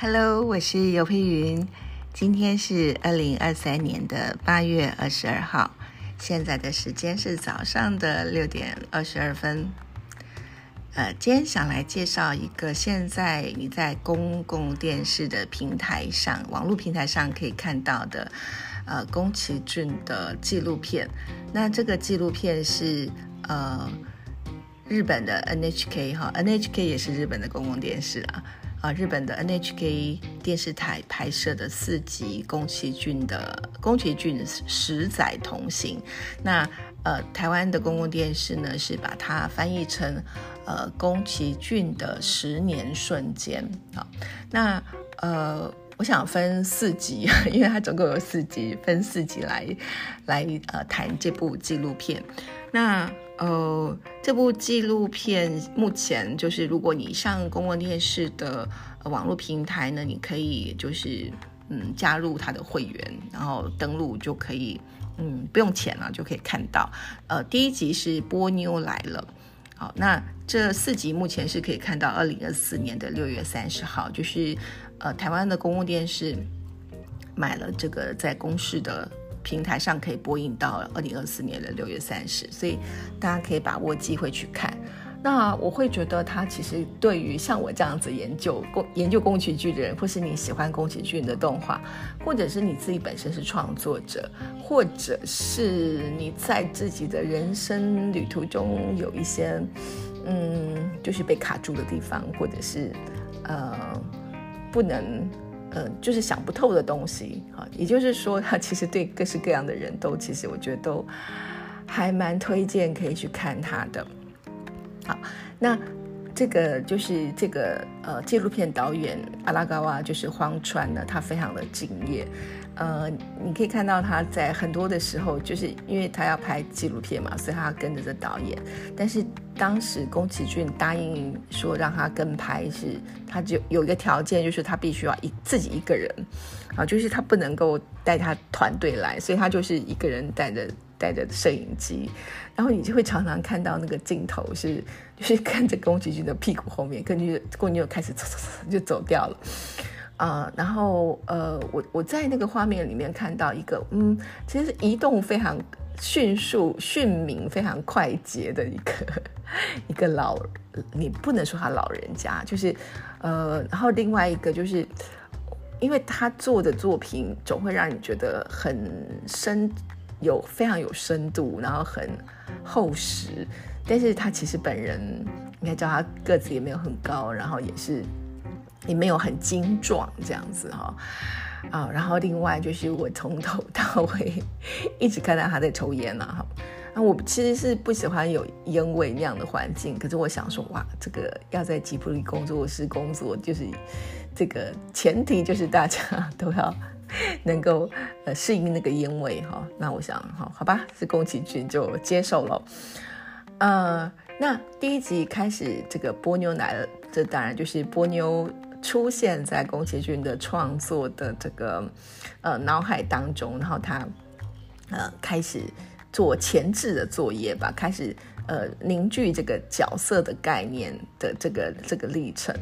Hello，我是尤佩云。今天是二零二三年的八月二十二号，现在的时间是早上的六点二十二分。呃，今天想来介绍一个现在你在公共电视的平台上、网络平台上可以看到的，呃，宫崎骏的纪录片。那这个纪录片是呃日本的 NHK 哈，NHK 也是日本的公共电视啊。啊，日本的 NHK 电视台拍摄的四集宫崎骏的宫崎骏十载同行。那呃，台湾的公共电视呢是把它翻译成呃宫崎骏的十年瞬间。好，那呃，我想分四集，因为它总共有四集，分四集来来呃谈这部纪录片。那呃，这部纪录片目前就是，如果你上公共电视的网络平台呢，你可以就是嗯加入它的会员，然后登录就可以，嗯不用钱了就可以看到。呃，第一集是波妞来了，好，那这四集目前是可以看到二零二四年的六月三十号，就是呃台湾的公共电视买了这个在公视的。平台上可以播映到二零二四年的六月三十，所以大家可以把握机会去看。那我会觉得它其实对于像我这样子研究宫研究宫崎骏的人，或是你喜欢宫崎骏的动画，或者是你自己本身是创作者，或者是你在自己的人生旅途中有一些嗯，就是被卡住的地方，或者是呃不能。嗯，就是想不透的东西啊，也就是说，他 其实对各式各样的人都，其实我觉得都还蛮推荐可以去看他的。好，那这个就是这个呃纪录片导演阿拉嘎瓦，就是荒川呢，他非常的敬业。呃，你可以看到他在很多的时候，就是因为他要拍纪录片嘛，所以他要跟着这导演。但是当时宫崎骏答应说让他跟拍，是他就有一个条件，就是他必须要一自己一个人，啊，就是他不能够带他团队来，所以他就是一个人带着带着摄影机，然后你就会常常看到那个镜头是就是看着宫崎骏的屁股后面，根据宫崎骏开始走走走就走掉了。啊，然后呃，我我在那个画面里面看到一个，嗯，其实移动非常迅速、迅敏、非常快捷的一个 一个老，你不能说他老人家，就是呃，然后另外一个就是，因为他做的作品总会让你觉得很深，有非常有深度，然后很厚实，但是他其实本人应该叫他个子也没有很高，然后也是。也没有很精壮这样子哈，啊，然后另外就是我从头到尾一直看到他在抽烟呐哈，那我其实是不喜欢有烟味那样的环境，可是我想说哇，这个要在吉普力工作室工作，就是这个前提就是大家都要能够呃适应那个烟味哈，那我想哈，好吧，是宫崎骏就接受了，呃，那第一集开始这个波妞来了，这当然就是波妞。出现在宫崎骏的创作的这个呃脑海当中，然后他呃开始做前置的作业吧，开始呃凝聚这个角色的概念的这个这个历程。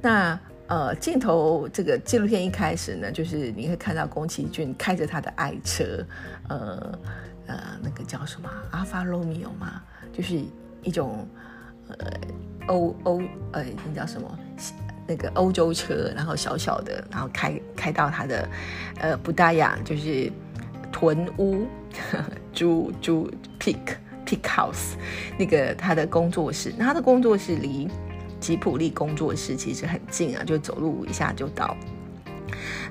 那呃镜头这个纪录片一开始呢，就是你会看到宫崎骏开着他的爱车，呃呃那个叫什么阿法罗密欧嘛，就是一种呃欧欧呃那叫什么？那个欧洲车，然后小小的，然后开开到他的，呃，布达雅，就是屯屋，猪猪 pig pig house，那个他的工作室，那他的工作室离吉普力工作室其实很近啊，就走路一下就到，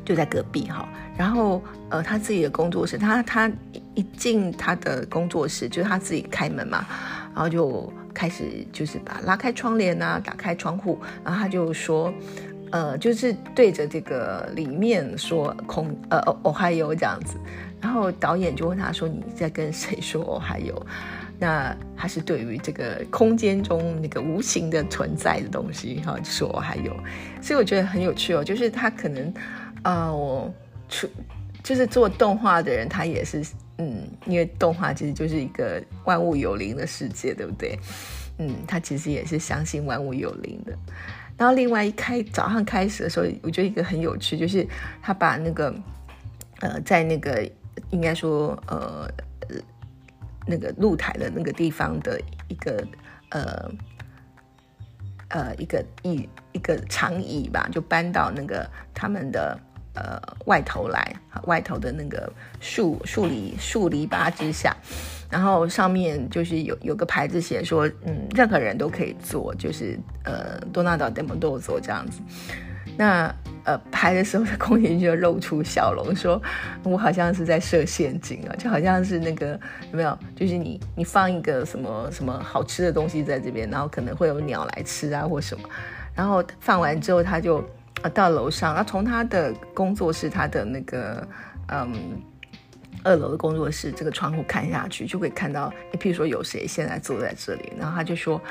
就在隔壁哈。然后呃，他自己的工作室，他他一进他的工作室，就是他自己开门嘛，然后就。开始就是把拉开窗帘啊，打开窗户，然后他就说，呃，就是对着这个里面说空，呃，哦还有这样子，然后导演就问他说你在跟谁说哦还有？那他是对于这个空间中那个无形的存在的东西哈，说我还有，所以我觉得很有趣哦，就是他可能，呃，我出就是做动画的人，他也是。嗯，因为动画其实就是一个万物有灵的世界，对不对？嗯，他其实也是相信万物有灵的。然后另外一开早上开始的时候，我觉得一个很有趣，就是他把那个呃在那个应该说呃那个露台的那个地方的一个呃呃一个椅一个长椅吧，就搬到那个他们的。呃，外头来，外头的那个树树篱树篱笆之下，然后上面就是有有个牌子写说，嗯，任何人都可以做，就是呃，多纳岛 demo 都做这样子。那呃，拍的时候，空姐就露出笑容，说我好像是在设陷阱啊，就好像是那个有没有？就是你你放一个什么什么好吃的东西在这边，然后可能会有鸟来吃啊，或什么。然后放完之后，他就。啊，到楼上，那从他的工作室，他的那个嗯二楼的工作室，这个窗户看下去，就会看到，譬如说有谁现在坐在这里，然后他就说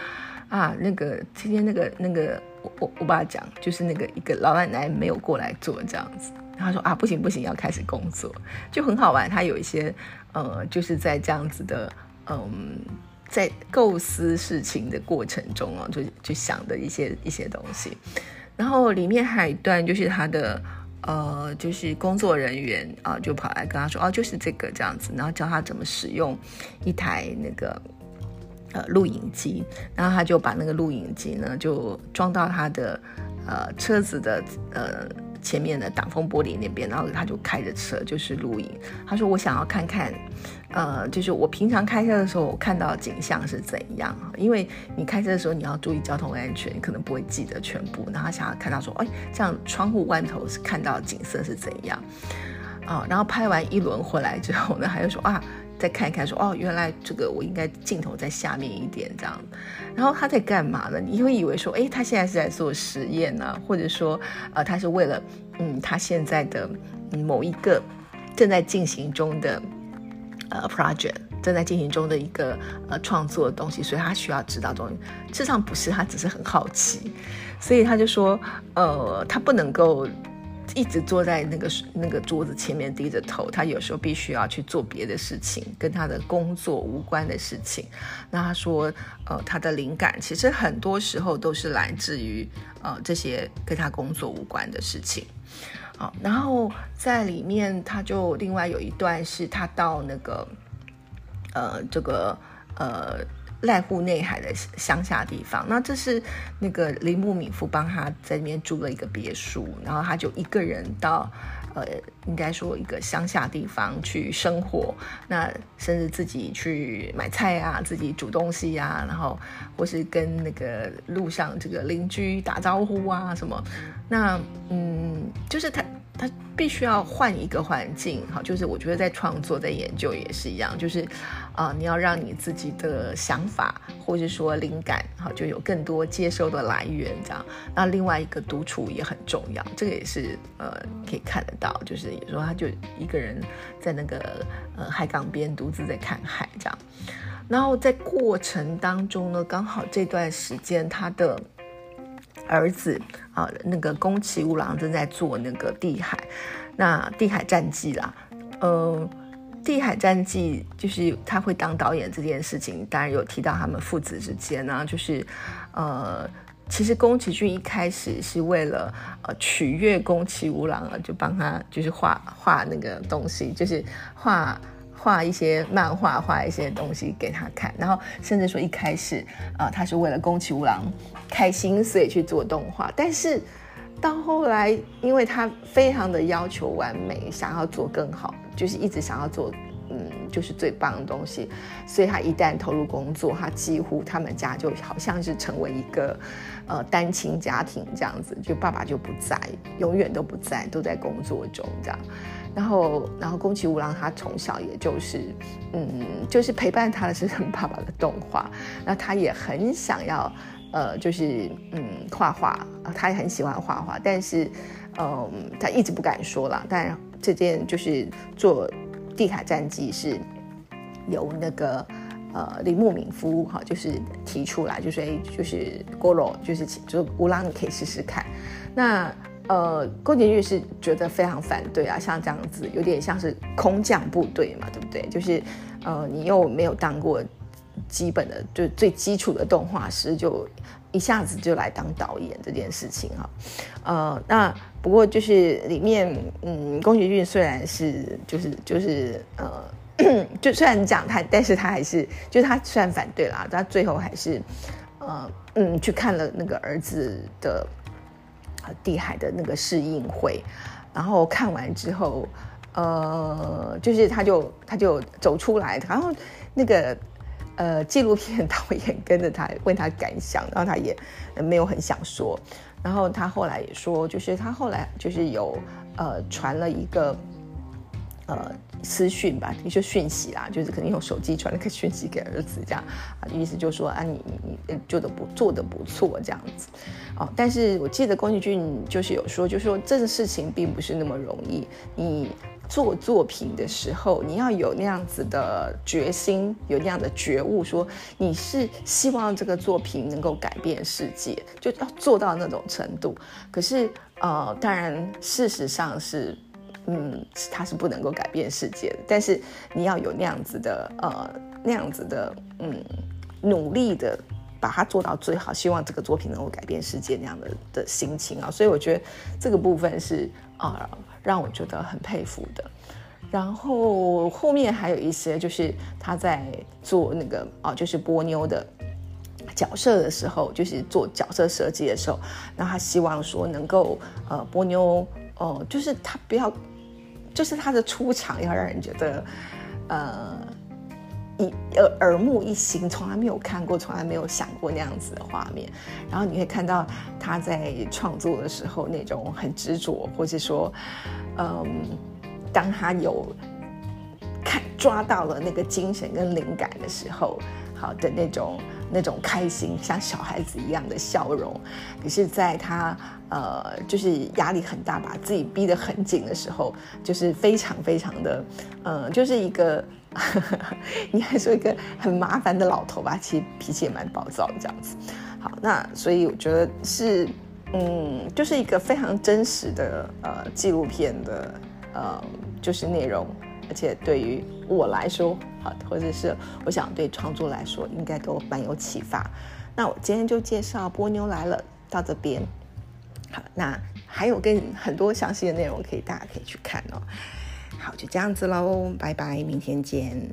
啊，那个今天那个那个，我我我爸讲，就是那个一个老奶奶没有过来做这样子，他说啊，不行不行，要开始工作，就很好玩。他有一些呃，就是在这样子的嗯，在构思事情的过程中啊，就就想的一些一些东西。然后里面还有一段，就是他的呃，就是工作人员啊，就跑来跟他说，哦，就是这个这样子，然后教他怎么使用一台那个呃录影机，然后他就把那个录影机呢，就装到他的呃车子的呃。前面的挡风玻璃那边，然后他就开着车，就是录影。他说：“我想要看看，呃，就是我平常开车的时候，我看到景象是怎样。因为你开车的时候，你要注意交通安全，你可能不会记得全部。然后他想要看到说，哎，这样窗户外头是看到景色是怎样啊？然后拍完一轮回来之后呢，他又说啊。”再看一看，说哦，原来这个我应该镜头在下面一点这样。然后他在干嘛呢？你会以为说，哎，他现在是在做实验呢，或者说，呃，他是为了，嗯，他现在的某一个正在进行中的呃 project，正在进行中的一个呃创作的东西，所以他需要知道东西。事实上不是，他只是很好奇，所以他就说，呃，他不能够。一直坐在那个那个桌子前面低着头，他有时候必须要去做别的事情，跟他的工作无关的事情。那他说，呃，他的灵感其实很多时候都是来自于呃这些跟他工作无关的事情。好，然后在里面他就另外有一段是他到那个呃这个呃。濑户内海的乡下地方，那这是那个铃木敏夫帮他在那边租了一个别墅，然后他就一个人到，呃，应该说一个乡下地方去生活，那甚至自己去买菜啊，自己煮东西啊，然后或是跟那个路上这个邻居打招呼啊什么，那嗯，就是他。他必须要换一个环境，好，就是我觉得在创作、在研究也是一样，就是，啊，你要让你自己的想法或者说灵感，好，就有更多接收的来源，这样。那另外一个独处也很重要，这个也是呃可以看得到，就是有时候他就一个人在那个呃海港边独自在看海这样。然后在过程当中呢，刚好这段时间他的。儿子啊，那个宫崎吾郎正在做那个《地海》，那《地海战记》啦，呃，《地海战记》就是他会当导演这件事情，当然有提到他们父子之间呢，就是呃，其实宫崎骏一开始是为了呃取悦宫崎吾郎啊，就帮他就是画画那个东西，就是画。画一些漫画，画一些东西给他看，然后甚至说一开始啊，他是为了宫崎吾郎开心，所以去做动画。但是到后来，因为他非常的要求完美，想要做更好，就是一直想要做，嗯，就是最棒的东西。所以他一旦投入工作，他几乎他们家就好像是成为一个呃单亲家庭这样子，就爸爸就不在，永远都不在，都在工作中这样。然后，然后宫崎吾郎他从小也就是，嗯，就是陪伴他的是他爸爸的动画，那他也很想要，呃，就是嗯画画，他也很喜欢画画，但是，嗯，他一直不敢说了。但这件就是做《地卡战记》是由那个呃铃木敏夫哈，就是提出来，就是哎，就是郭罗，就是就是乌郎，你可以试试看。那呃，宫崎骏是觉得非常反对啊，像这样子有点像是空降部队嘛，对不对？就是，呃，你又没有当过基本的，就最基础的动画师，就一下子就来当导演这件事情哈。呃，那不过就是里面，嗯，宫崎骏虽然是就是就是呃，就虽然讲他，但是他还是就是他虽然反对啦，他最后还是呃嗯去看了那个儿子的地海的那个试映会，然后看完之后。呃，就是他就他就走出来，然后那个呃纪录片导演跟着他问他感想，然后他也没有很想说，然后他后来也说，就是他后来就是有呃传了一个呃私讯吧，一些讯息啦，就是可能用手机传了个讯息给儿子，这样啊，意思就是说啊你你你做的不做的不错这样子，哦，但是我记得宫崎骏就是有说，就是说这个事情并不是那么容易，你。做作品的时候，你要有那样子的决心，有那样的觉悟，说你是希望这个作品能够改变世界，就要做到那种程度。可是，呃，当然，事实上是，嗯，他是不能够改变世界的。但是，你要有那样子的，呃，那样子的，嗯，努力的把它做到最好，希望这个作品能够改变世界那样的的心情啊。所以，我觉得这个部分是啊。让我觉得很佩服的，然后后面还有一些，就是他在做那个哦，就是波妞的角色的时候，就是做角色设计的时候，那他希望说能够呃，波妞哦，就是他不要，就是他的出场要让人觉得呃。一耳耳目一新，从来没有看过，从来没有想过那样子的画面。然后你会看到他在创作的时候那种很执着，或者说，嗯，当他有看抓到了那个精神跟灵感的时候，好的那种那种开心，像小孩子一样的笑容。可是，在他呃，就是压力很大，把自己逼得很紧的时候，就是非常非常的，呃，就是一个。你还说一个很麻烦的老头吧？其实脾气也蛮暴躁的这样子。好，那所以我觉得是，嗯，就是一个非常真实的呃纪录片的呃就是内容，而且对于我来说，好，或者是我想对创作来说，应该都蛮有启发。那我今天就介绍波妞来了到这边。好，那还有更很多详细的内容可以大家可以去看哦。好，就这样子喽，拜拜，明天见。